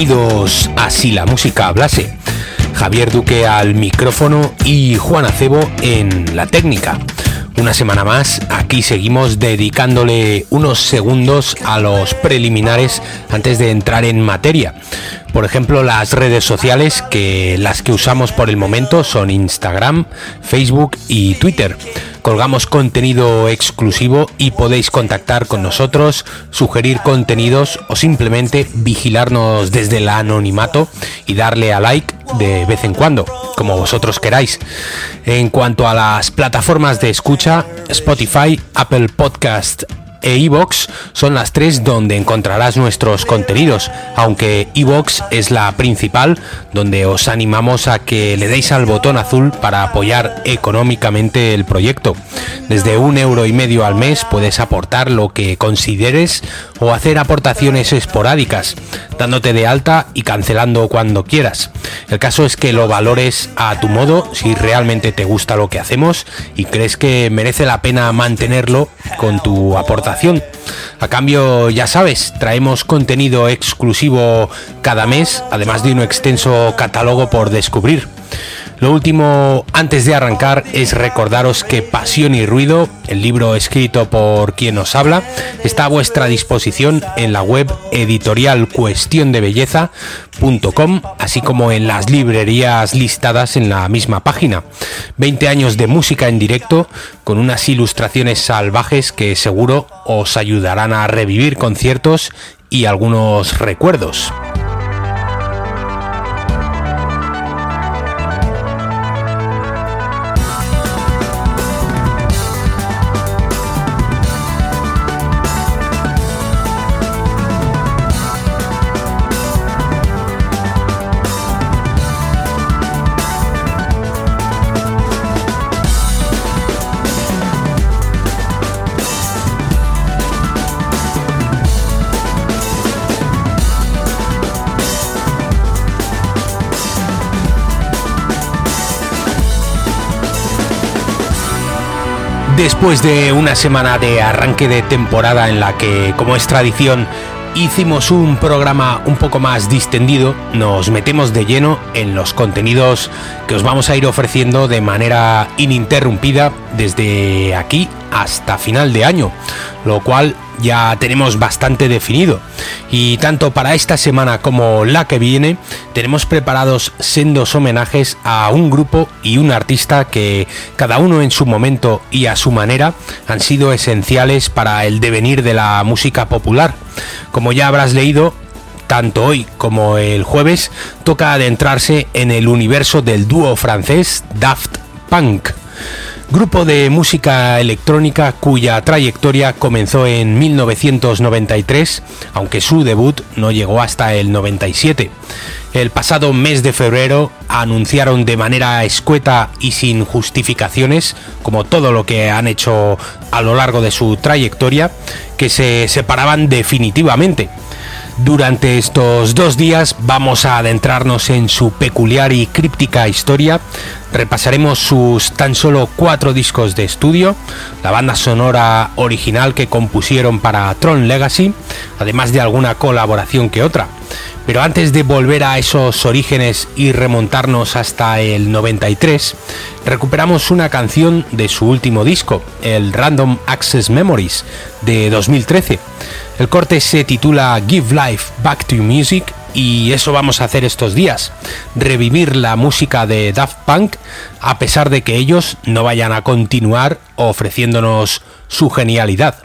Bienvenidos a Si la música hablase. Javier Duque al micrófono y Juan Acebo en la técnica. Una semana más, aquí seguimos dedicándole unos segundos a los preliminares antes de entrar en materia. Por ejemplo, las redes sociales que las que usamos por el momento son Instagram, Facebook y Twitter. Colgamos contenido exclusivo y podéis contactar con nosotros, sugerir contenidos o simplemente vigilarnos desde el anonimato y darle a like de vez en cuando, como vosotros queráis. En cuanto a las plataformas de escucha, Spotify, Apple Podcast, e iVoox son las tres donde encontrarás nuestros contenidos, aunque iVoox es la principal donde os animamos a que le deis al botón azul para apoyar económicamente el proyecto. Desde un euro y medio al mes puedes aportar lo que consideres o hacer aportaciones esporádicas, dándote de alta y cancelando cuando quieras. El caso es que lo valores a tu modo si realmente te gusta lo que hacemos y crees que merece la pena mantenerlo con tu aportación. A cambio, ya sabes, traemos contenido exclusivo cada mes, además de un extenso catálogo por descubrir. Lo último, antes de arrancar, es recordaros que Pasión y Ruido, el libro escrito por quien nos habla, está a vuestra disposición en la web editorial cuestión de belleza.com, así como en las librerías listadas en la misma página. 20 años de música en directo con unas ilustraciones salvajes que seguro os ayudarán a revivir conciertos y algunos recuerdos. Después de una semana de arranque de temporada en la que, como es tradición, hicimos un programa un poco más distendido, nos metemos de lleno en los contenidos que os vamos a ir ofreciendo de manera ininterrumpida desde aquí hasta final de año, lo cual ya tenemos bastante definido. Y tanto para esta semana como la que viene, tenemos preparados sendos homenajes a un grupo y un artista que cada uno en su momento y a su manera han sido esenciales para el devenir de la música popular. Como ya habrás leído, tanto hoy como el jueves toca adentrarse en el universo del dúo francés Daft Punk grupo de música electrónica cuya trayectoria comenzó en 1993, aunque su debut no llegó hasta el 97. El pasado mes de febrero anunciaron de manera escueta y sin justificaciones, como todo lo que han hecho a lo largo de su trayectoria, que se separaban definitivamente. Durante estos dos días vamos a adentrarnos en su peculiar y críptica historia, repasaremos sus tan solo cuatro discos de estudio, la banda sonora original que compusieron para Tron Legacy, además de alguna colaboración que otra. Pero antes de volver a esos orígenes y remontarnos hasta el 93, recuperamos una canción de su último disco, el Random Access Memories, de 2013 el corte se titula Give Life Back to Music y eso vamos a hacer estos días, revivir la música de Daft Punk a pesar de que ellos no vayan a continuar ofreciéndonos su genialidad.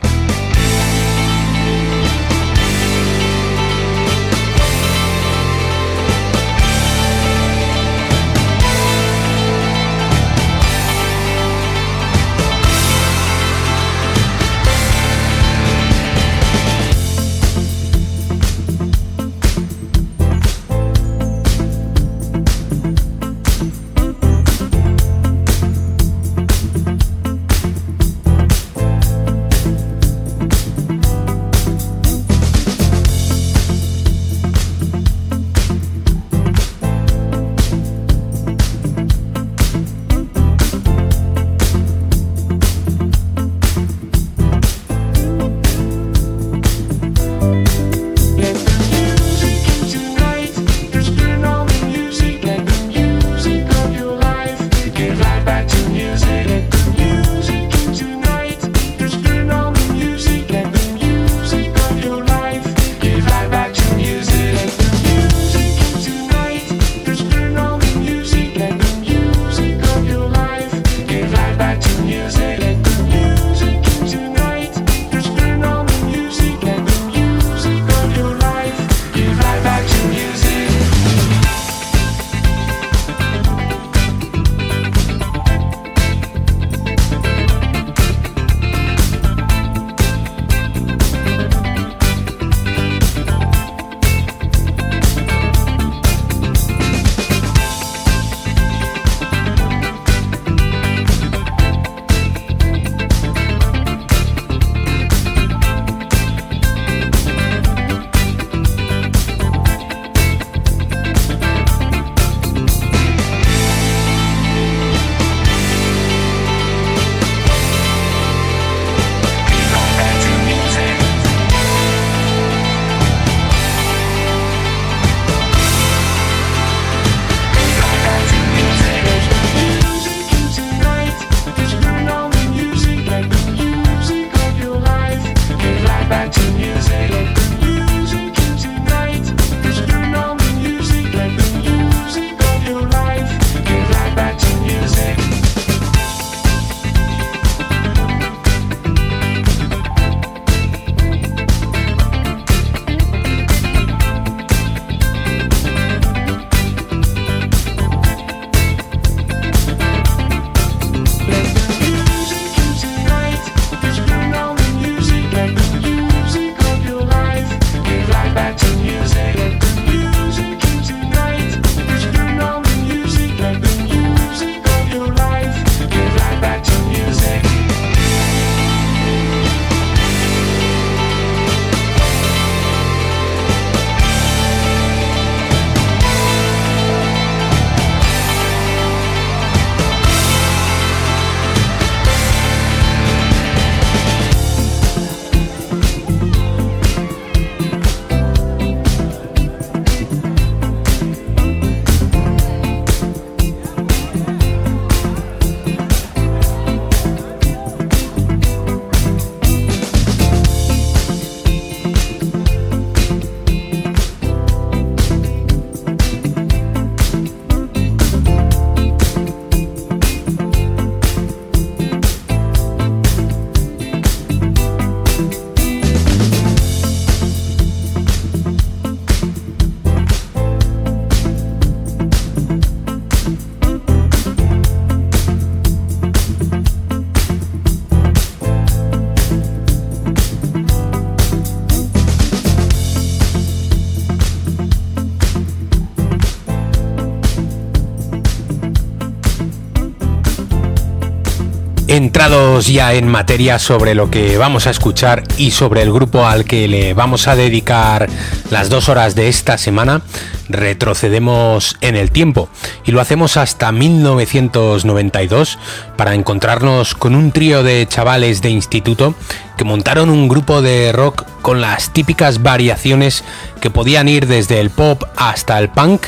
Ya en materia sobre lo que vamos a escuchar y sobre el grupo al que le vamos a dedicar las dos horas de esta semana, retrocedemos en el tiempo y lo hacemos hasta 1992 para encontrarnos con un trío de chavales de instituto que montaron un grupo de rock con las típicas variaciones que podían ir desde el pop hasta el punk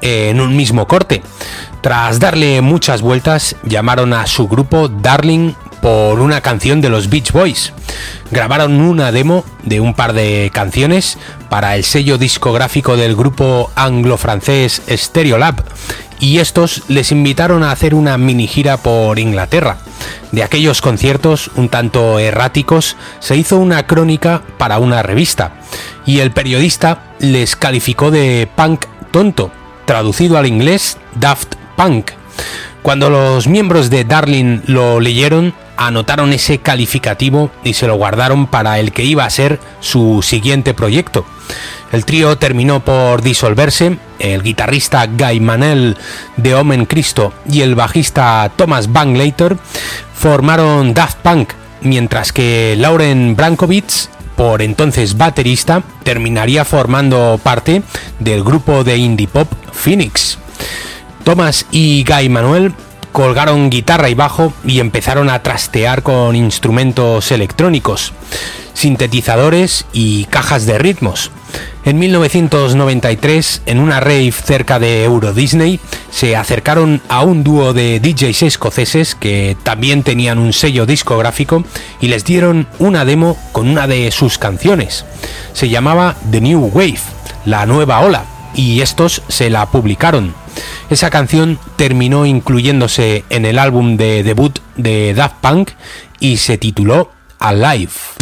en un mismo corte. Tras darle muchas vueltas, llamaron a su grupo Darling por una canción de los Beach Boys. Grabaron una demo de un par de canciones para el sello discográfico del grupo anglo-francés Stereolab y estos les invitaron a hacer una mini gira por Inglaterra. De aquellos conciertos un tanto erráticos se hizo una crónica para una revista y el periodista les calificó de punk tonto, traducido al inglés Daft Punk. Cuando los miembros de Darling lo leyeron, anotaron ese calificativo y se lo guardaron para el que iba a ser su siguiente proyecto. El trío terminó por disolverse, el guitarrista Guy Manel de Omen Cristo y el bajista Thomas Banglater formaron Daft Punk, mientras que Lauren Brankovitz, por entonces baterista, terminaría formando parte del grupo de indie pop Phoenix. Thomas y Guy Manuel colgaron guitarra y bajo y empezaron a trastear con instrumentos electrónicos, sintetizadores y cajas de ritmos. En 1993, en una rave cerca de Euro Disney, se acercaron a un dúo de DJs escoceses que también tenían un sello discográfico y les dieron una demo con una de sus canciones. Se llamaba The New Wave, la nueva ola, y estos se la publicaron. Esa canción terminó incluyéndose en el álbum de debut de Daft Punk y se tituló Alive.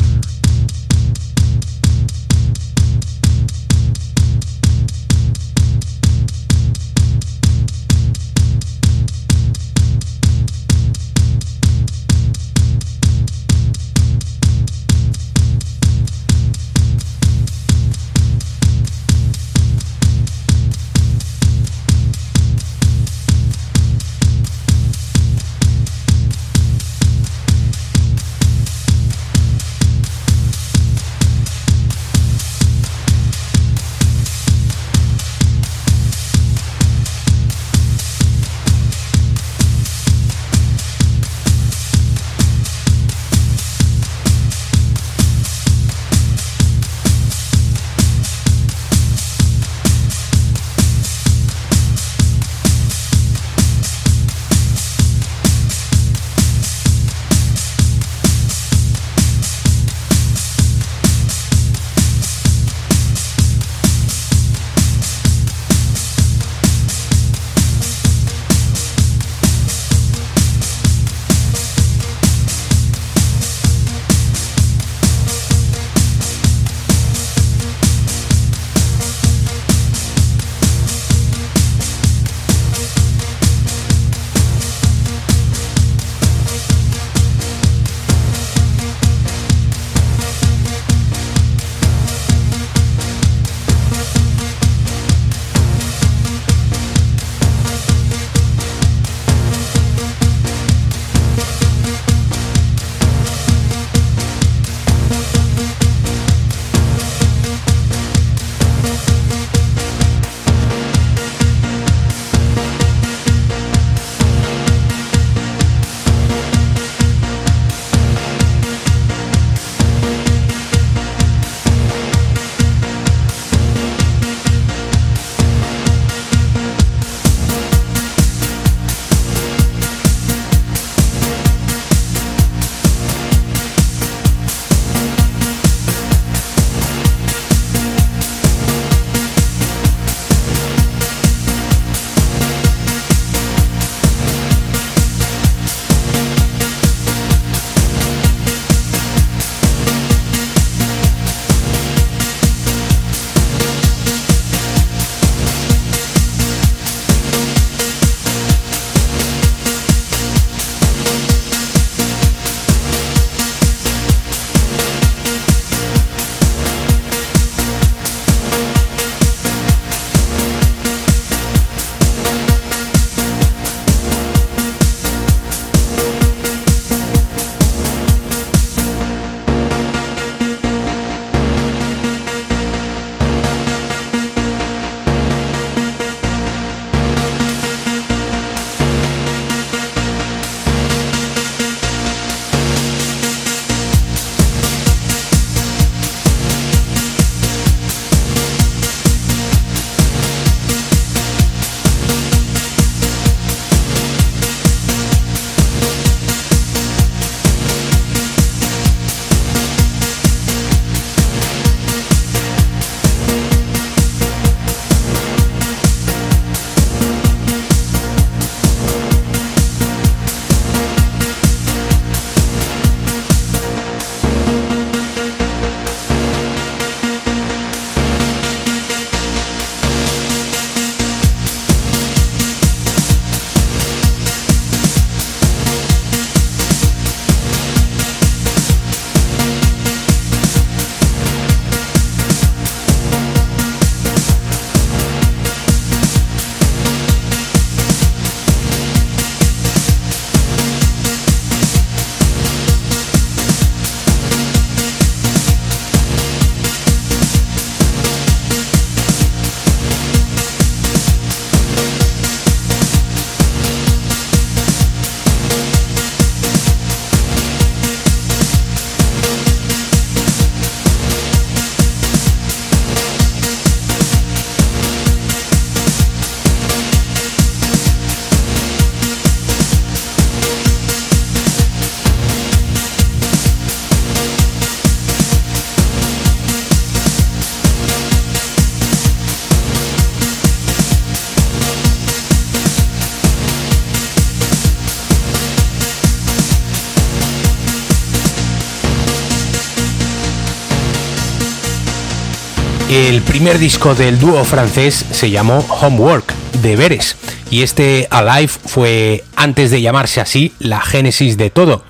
Primer disco del dúo francés se llamó Homework, Deberes, y este Alive fue, antes de llamarse así, la génesis de todo.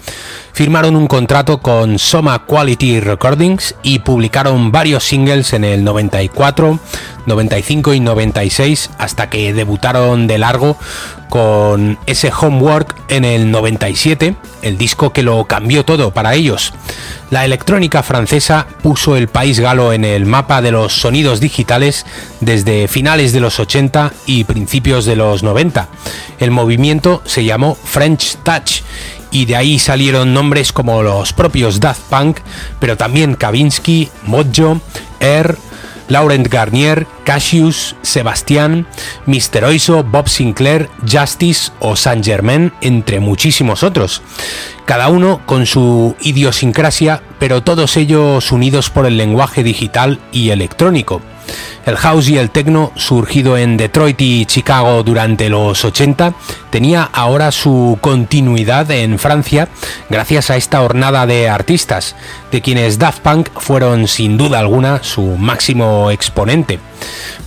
Firmaron un contrato con Soma Quality Recordings y publicaron varios singles en el 94, 95 y 96 hasta que debutaron de largo con ese Homework en el 97, el disco que lo cambió todo para ellos. La electrónica francesa puso el país galo en el mapa de los sonidos digitales desde finales de los 80 y principios de los 90. El movimiento se llamó French Touch y de ahí salieron nombres como los propios Daft Punk, pero también Kavinsky, Mojo, Air, Laurent Garnier, Cassius, Sebastián, Mr. Oiso, Bob Sinclair, Justice o Saint Germain, entre muchísimos otros. Cada uno con su idiosincrasia, pero todos ellos unidos por el lenguaje digital y electrónico. El house y el techno, surgido en Detroit y Chicago durante los 80, tenía ahora su continuidad en Francia gracias a esta hornada de artistas, de quienes Daft Punk fueron sin duda alguna su máximo exponente.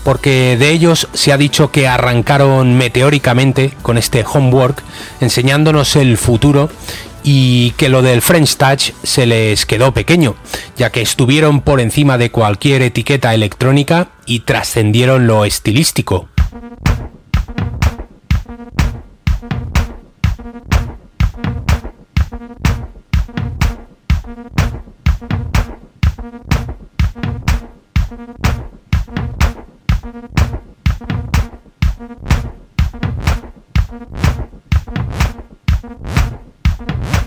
Porque de ellos se ha dicho que arrancaron meteóricamente con este homework, enseñándonos el futuro y que lo del French Touch se les quedó pequeño, ya que estuvieron por encima de cualquier etiqueta electrónica y trascendieron lo estilístico. What?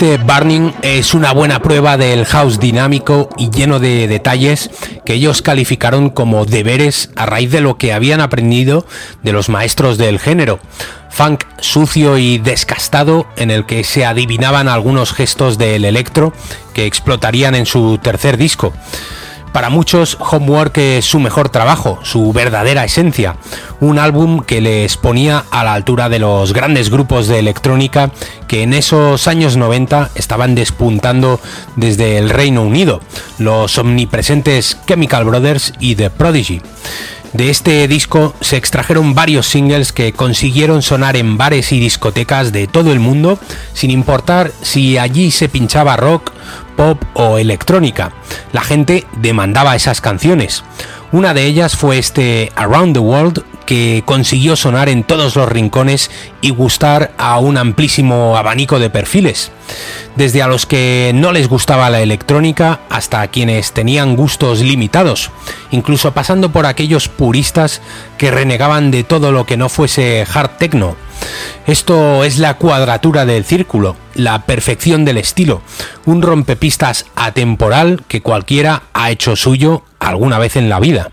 Este Burning es una buena prueba del house dinámico y lleno de detalles que ellos calificaron como deberes a raíz de lo que habían aprendido de los maestros del género. Funk sucio y descastado en el que se adivinaban algunos gestos del electro que explotarían en su tercer disco. Para muchos, Homework es su mejor trabajo, su verdadera esencia, un álbum que les ponía a la altura de los grandes grupos de electrónica que en esos años 90 estaban despuntando desde el Reino Unido, los omnipresentes Chemical Brothers y The Prodigy. De este disco se extrajeron varios singles que consiguieron sonar en bares y discotecas de todo el mundo, sin importar si allí se pinchaba rock, pop o electrónica. La gente demandaba esas canciones. Una de ellas fue este Around the World que consiguió sonar en todos los rincones y gustar a un amplísimo abanico de perfiles, desde a los que no les gustaba la electrónica hasta a quienes tenían gustos limitados, incluso pasando por aquellos puristas que renegaban de todo lo que no fuese hard techno. Esto es la cuadratura del círculo, la perfección del estilo, un rompepistas atemporal que cualquiera ha hecho suyo alguna vez en la vida.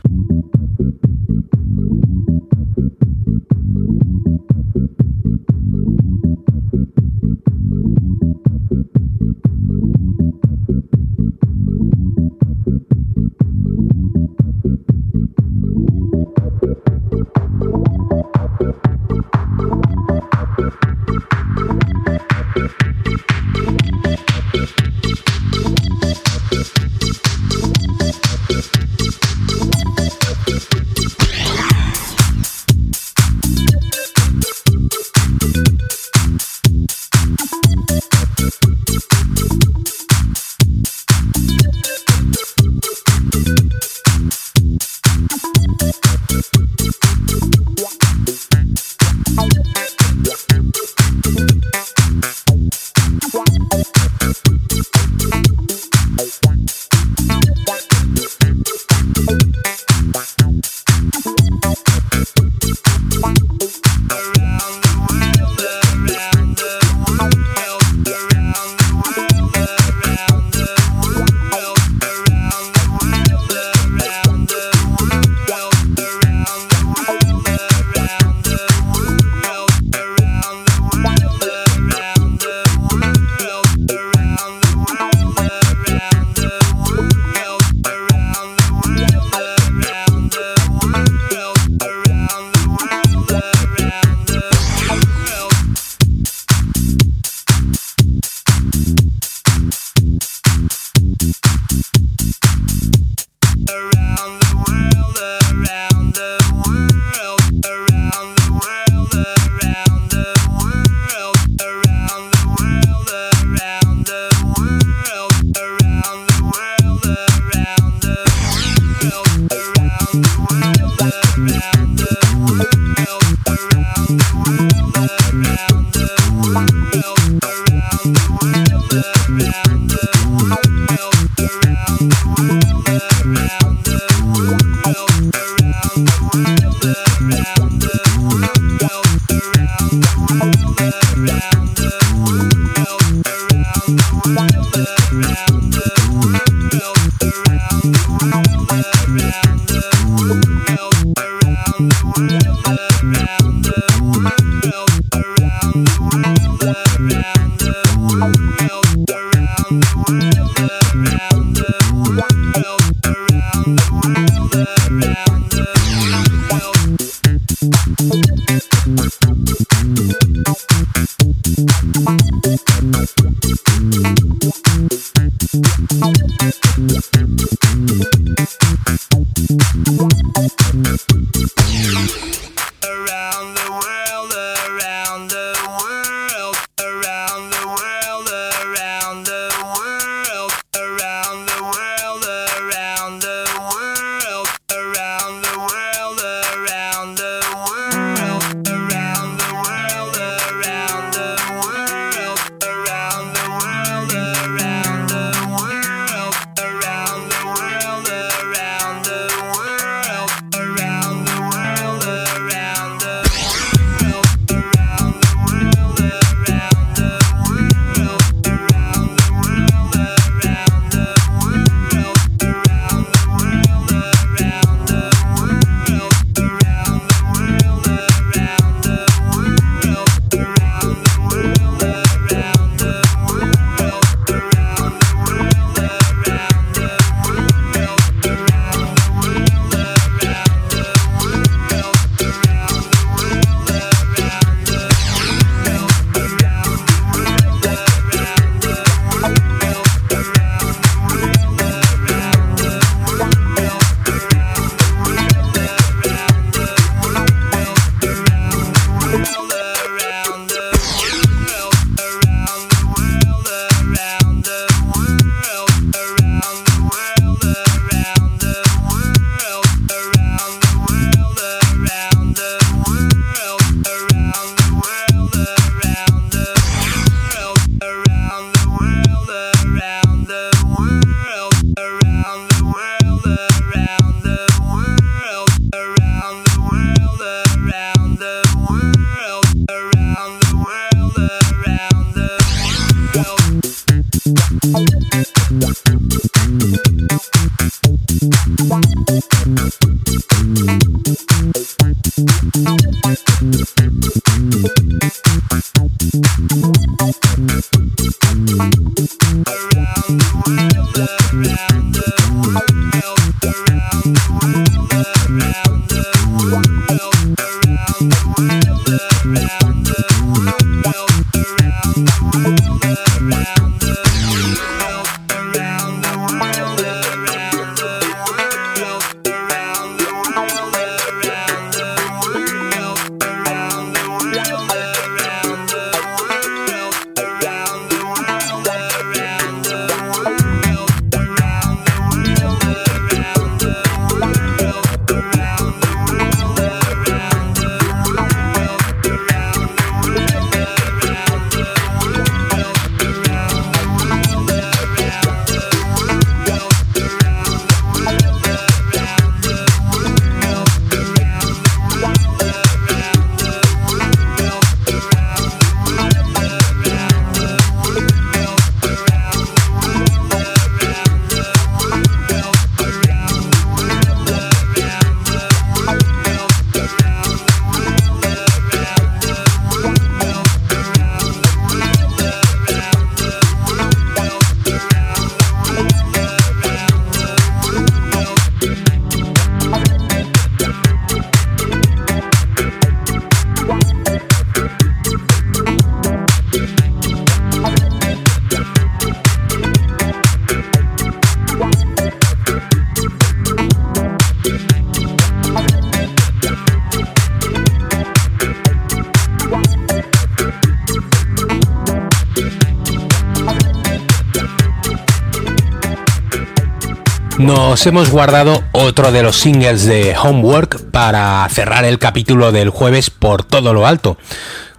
Nos hemos guardado otro de los singles de Homework para cerrar el capítulo del jueves por todo lo alto.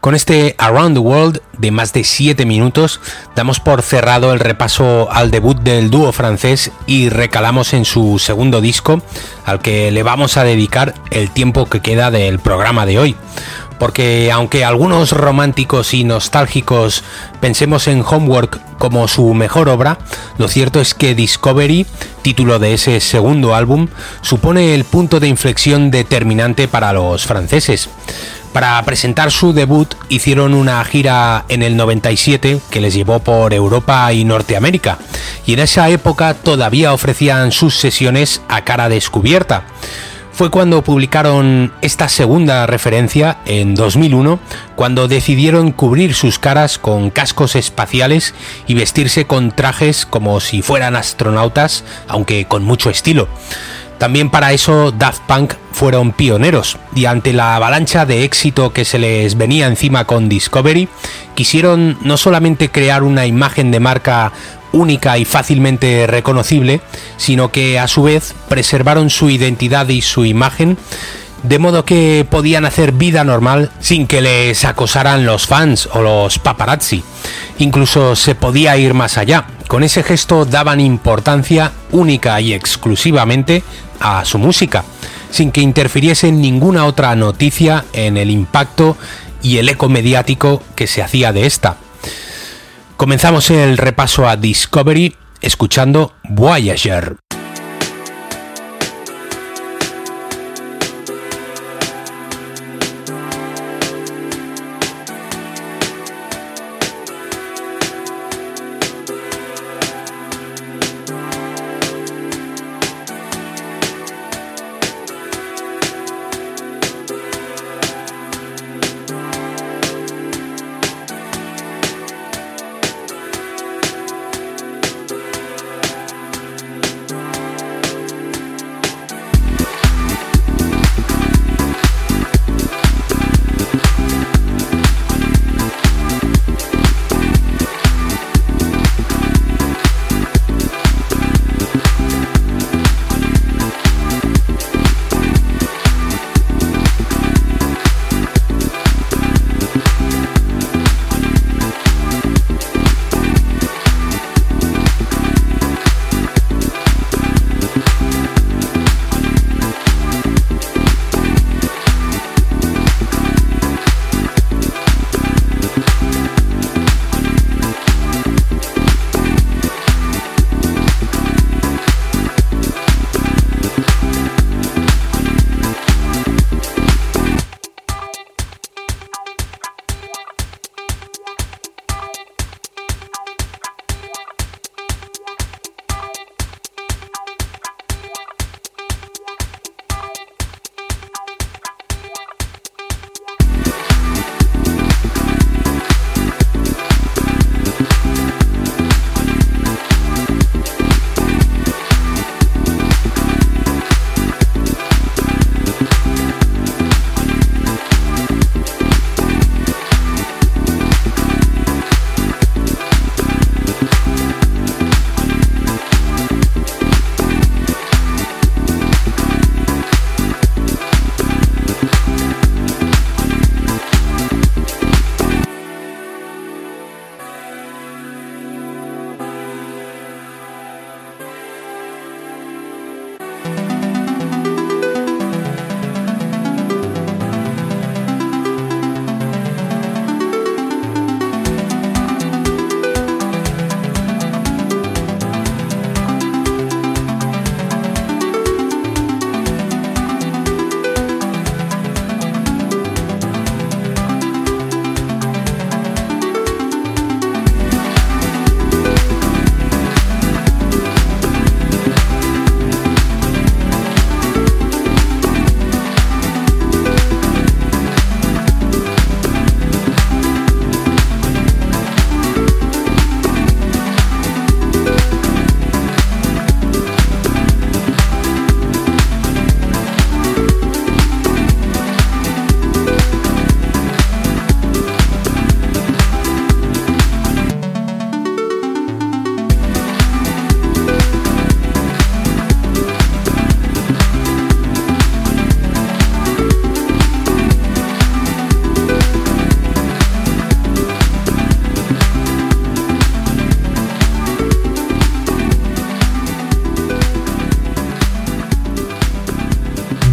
Con este Around the World de más de 7 minutos damos por cerrado el repaso al debut del dúo francés y recalamos en su segundo disco al que le vamos a dedicar el tiempo que queda del programa de hoy. Porque aunque algunos románticos y nostálgicos pensemos en Homework como su mejor obra, lo cierto es que Discovery, título de ese segundo álbum, supone el punto de inflexión determinante para los franceses. Para presentar su debut hicieron una gira en el 97 que les llevó por Europa y Norteamérica y en esa época todavía ofrecían sus sesiones a cara descubierta. Fue cuando publicaron esta segunda referencia en 2001, cuando decidieron cubrir sus caras con cascos espaciales y vestirse con trajes como si fueran astronautas, aunque con mucho estilo. También para eso Daft Punk fueron pioneros y ante la avalancha de éxito que se les venía encima con Discovery, quisieron no solamente crear una imagen de marca única y fácilmente reconocible, sino que a su vez preservaron su identidad y su imagen de modo que podían hacer vida normal sin que les acosaran los fans o los paparazzi. Incluso se podía ir más allá. Con ese gesto daban importancia única y exclusivamente a su música, sin que interfiriese ninguna otra noticia en el impacto y el eco mediático que se hacía de esta. Comenzamos el repaso a Discovery escuchando Voyager.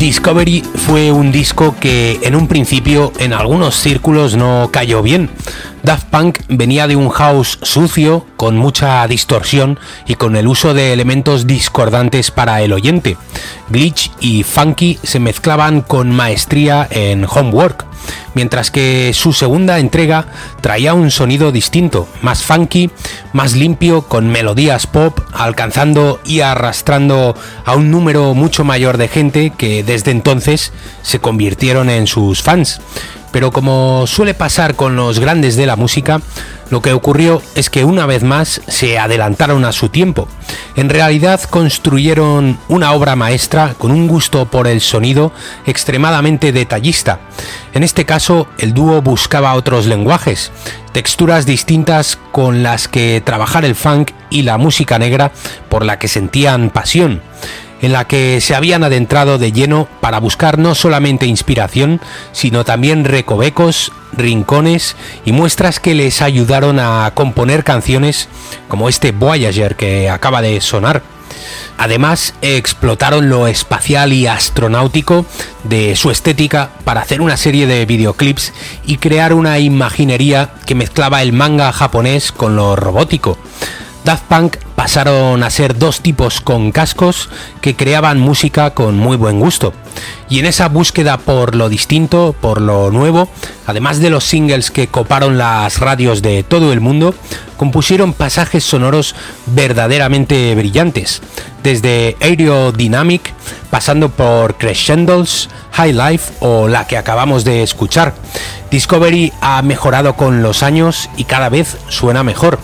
Discovery fue un disco que en un principio en algunos círculos no cayó bien. Daft Punk venía de un house sucio, con mucha distorsión y con el uso de elementos discordantes para el oyente. Glitch y Funky se mezclaban con maestría en Homework mientras que su segunda entrega traía un sonido distinto, más funky, más limpio, con melodías pop, alcanzando y arrastrando a un número mucho mayor de gente que desde entonces se convirtieron en sus fans. Pero como suele pasar con los grandes de la música, lo que ocurrió es que una vez más se adelantaron a su tiempo. En realidad construyeron una obra maestra con un gusto por el sonido extremadamente detallista. En este caso, el dúo buscaba otros lenguajes, texturas distintas con las que trabajar el funk y la música negra por la que sentían pasión en la que se habían adentrado de lleno para buscar no solamente inspiración, sino también recovecos, rincones y muestras que les ayudaron a componer canciones como este Voyager que acaba de sonar. Además, explotaron lo espacial y astronáutico de su estética para hacer una serie de videoclips y crear una imaginería que mezclaba el manga japonés con lo robótico. Daft Punk pasaron a ser dos tipos con cascos que creaban música con muy buen gusto. Y en esa búsqueda por lo distinto, por lo nuevo, además de los singles que coparon las radios de todo el mundo, compusieron pasajes sonoros verdaderamente brillantes, desde Aerodynamic, pasando por Crescendos, High Life o la que acabamos de escuchar. Discovery ha mejorado con los años y cada vez suena mejor.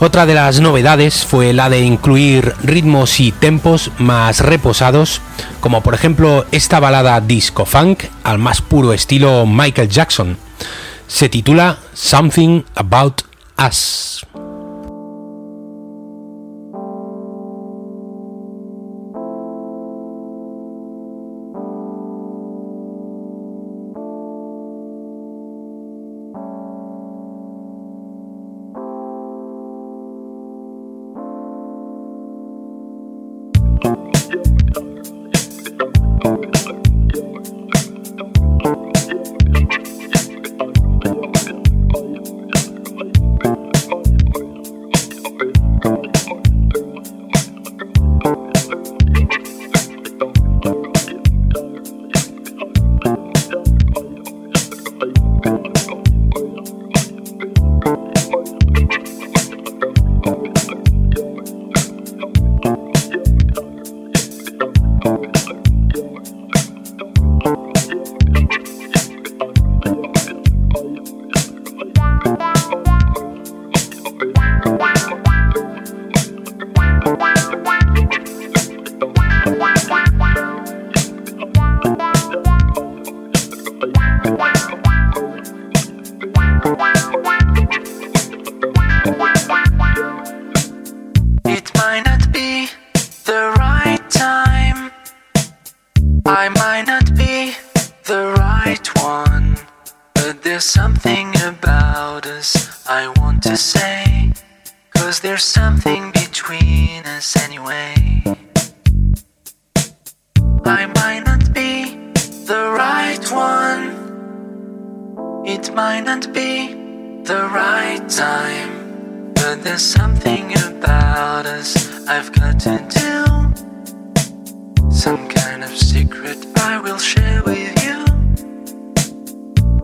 Otra de las novedades fue la de incluir ritmos y tempos más reposados, como por ejemplo esta balada disco funk al más puro estilo Michael Jackson. Se titula Something About Us.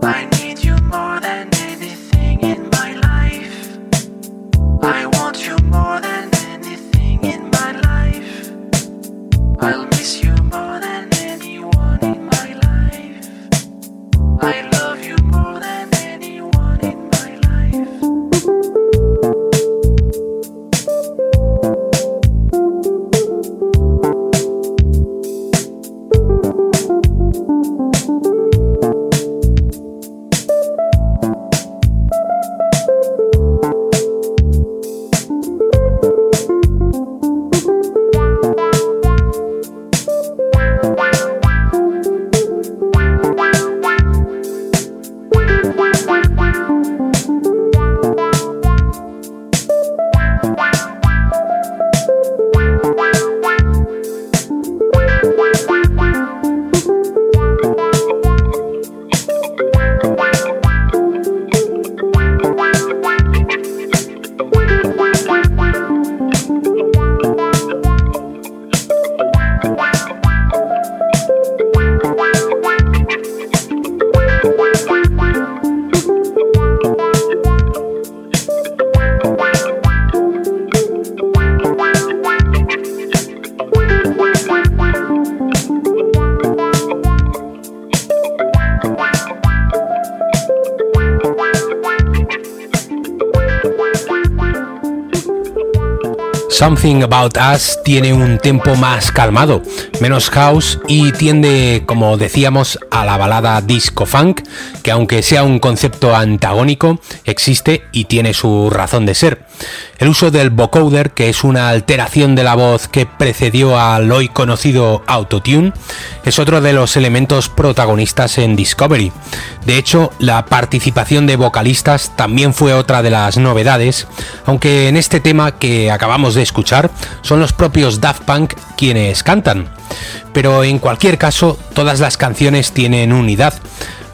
I need About Us tiene un tempo más calmado, menos house y tiende, como decíamos, a la balada disco funk, que aunque sea un concepto antagónico, existe y tiene su razón de ser. El uso del vocoder, que es una alteración de la voz que precedió al hoy conocido autotune, es otro de los elementos protagonistas en Discovery. De hecho, la participación de vocalistas también fue otra de las novedades, aunque en este tema que acabamos de escuchar son los propios Daft Punk quienes cantan. Pero en cualquier caso, todas las canciones tienen unidad,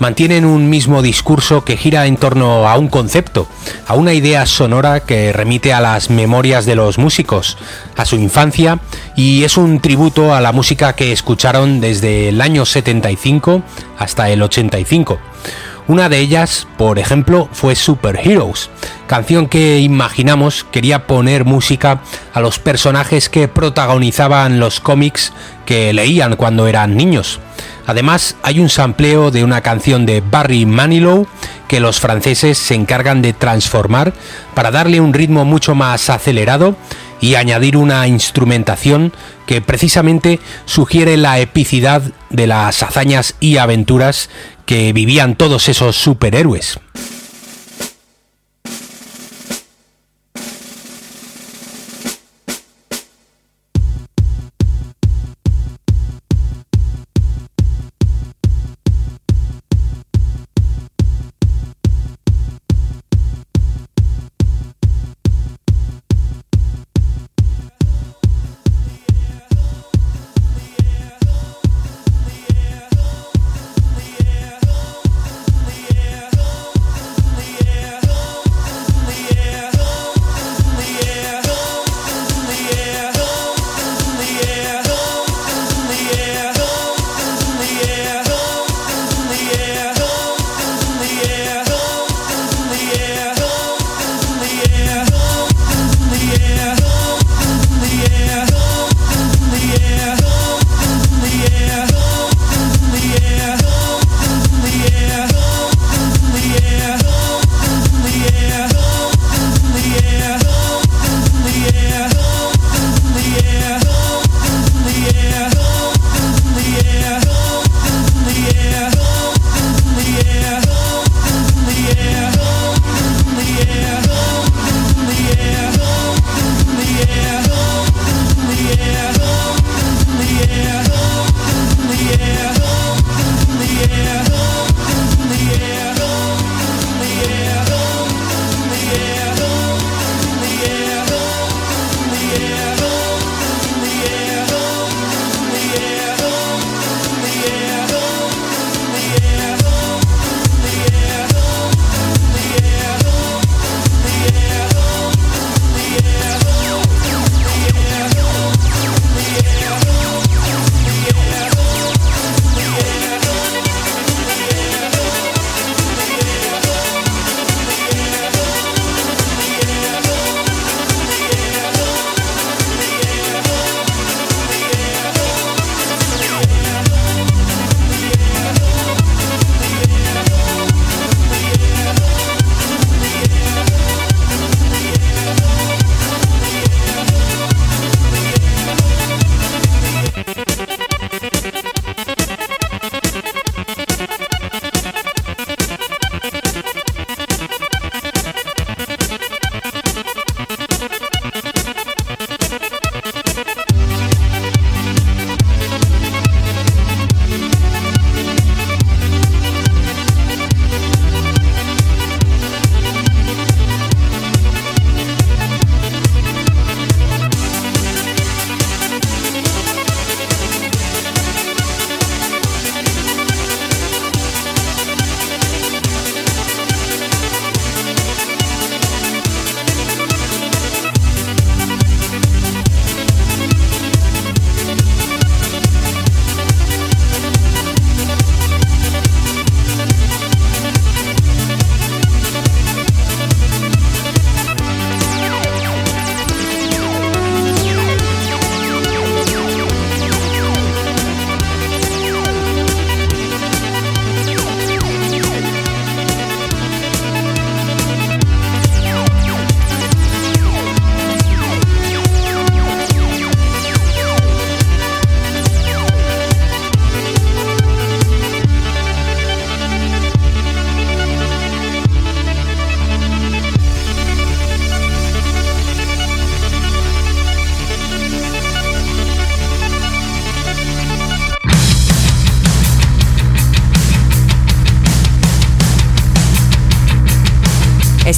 mantienen un mismo discurso que gira en torno a un concepto, a una idea sonora que remite a las memorias de los músicos, a su infancia y es un tributo a la música que escucharon desde el año 75 hasta el 85. Una de ellas, por ejemplo, fue Super Heroes, canción que imaginamos quería poner música a los personajes que protagonizaban los cómics que leían cuando eran niños. Además, hay un sampleo de una canción de Barry Manilow que los franceses se encargan de transformar para darle un ritmo mucho más acelerado y añadir una instrumentación que precisamente sugiere la epicidad de las hazañas y aventuras que vivían todos esos superhéroes.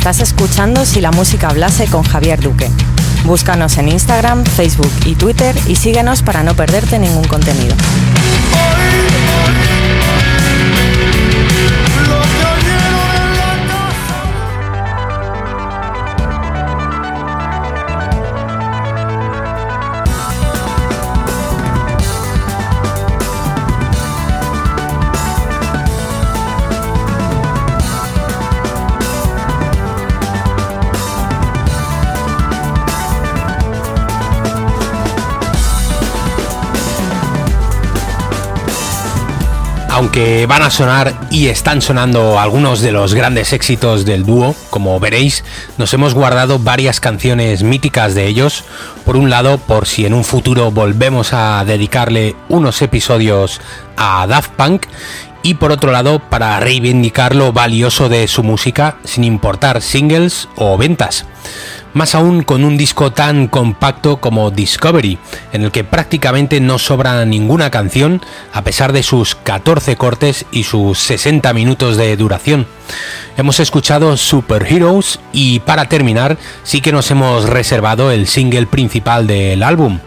Estás escuchando Si la música hablase con Javier Duque. Búscanos en Instagram, Facebook y Twitter y síguenos para no perderte ningún contenido. Aunque van a sonar y están sonando algunos de los grandes éxitos del dúo, como veréis, nos hemos guardado varias canciones míticas de ellos. Por un lado, por si en un futuro volvemos a dedicarle unos episodios a Daft Punk. Y por otro lado para reivindicar lo valioso de su música sin importar singles o ventas más aún con un disco tan compacto como Discovery, en el que prácticamente no sobra ninguna canción a pesar de sus 14 cortes y sus 60 minutos de duración. Hemos escuchado Superheroes y para terminar sí que nos hemos reservado el single principal del álbum,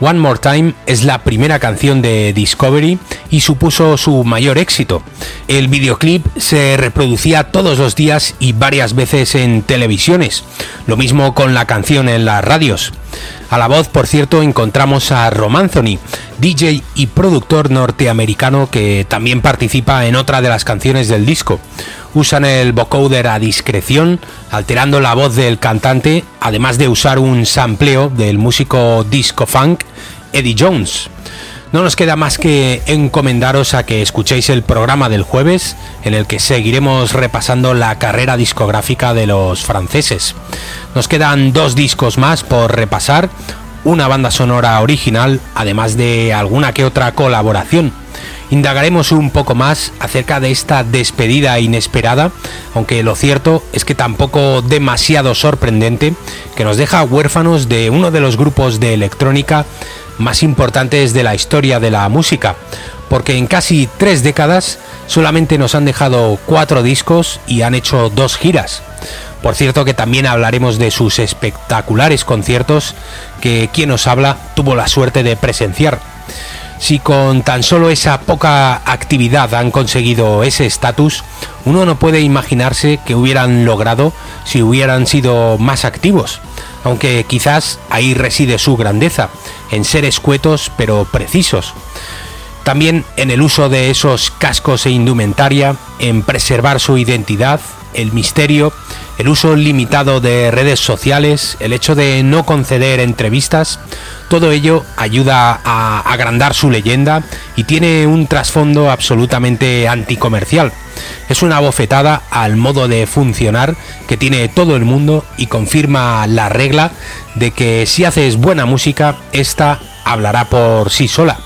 One More Time es la primera canción de Discovery y supuso su mayor éxito. El videoclip se reproducía todos los días y varias veces en televisiones, lo mismo con la canción en las radios. A la voz, por cierto, encontramos a Romanzoni, DJ y productor norteamericano que también participa en otra de las canciones del disco. Usan el vocoder a discreción, alterando la voz del cantante, además de usar un sampleo del músico disco funk Eddie Jones. No nos queda más que encomendaros a que escuchéis el programa del jueves, en el que seguiremos repasando la carrera discográfica de los franceses. Nos quedan dos discos más por repasar, una banda sonora original, además de alguna que otra colaboración indagaremos un poco más acerca de esta despedida inesperada, aunque lo cierto es que tampoco demasiado sorprendente, que nos deja huérfanos de uno de los grupos de electrónica más importantes de la historia de la música, porque en casi tres décadas solamente nos han dejado cuatro discos y han hecho dos giras. Por cierto que también hablaremos de sus espectaculares conciertos que quien nos habla tuvo la suerte de presenciar. Si con tan solo esa poca actividad han conseguido ese estatus, uno no puede imaginarse que hubieran logrado si hubieran sido más activos, aunque quizás ahí reside su grandeza, en ser escuetos pero precisos. También en el uso de esos cascos e indumentaria, en preservar su identidad, el misterio, el uso limitado de redes sociales, el hecho de no conceder entrevistas, todo ello ayuda a agrandar su leyenda y tiene un trasfondo absolutamente anticomercial. Es una bofetada al modo de funcionar que tiene todo el mundo y confirma la regla de que si haces buena música, esta hablará por sí sola.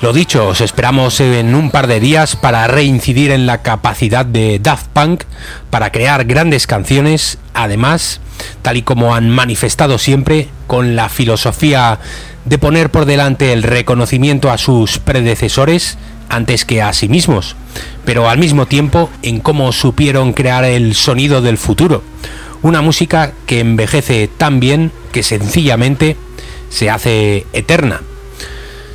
Lo dicho, os esperamos en un par de días para reincidir en la capacidad de Daft Punk para crear grandes canciones, además, tal y como han manifestado siempre, con la filosofía de poner por delante el reconocimiento a sus predecesores antes que a sí mismos, pero al mismo tiempo en cómo supieron crear el sonido del futuro, una música que envejece tan bien que sencillamente se hace eterna.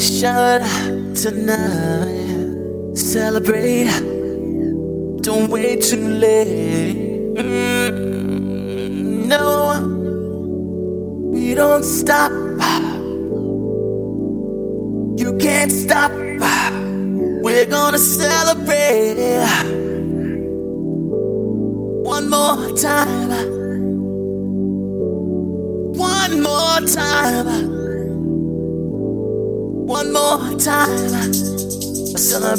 mission tonight.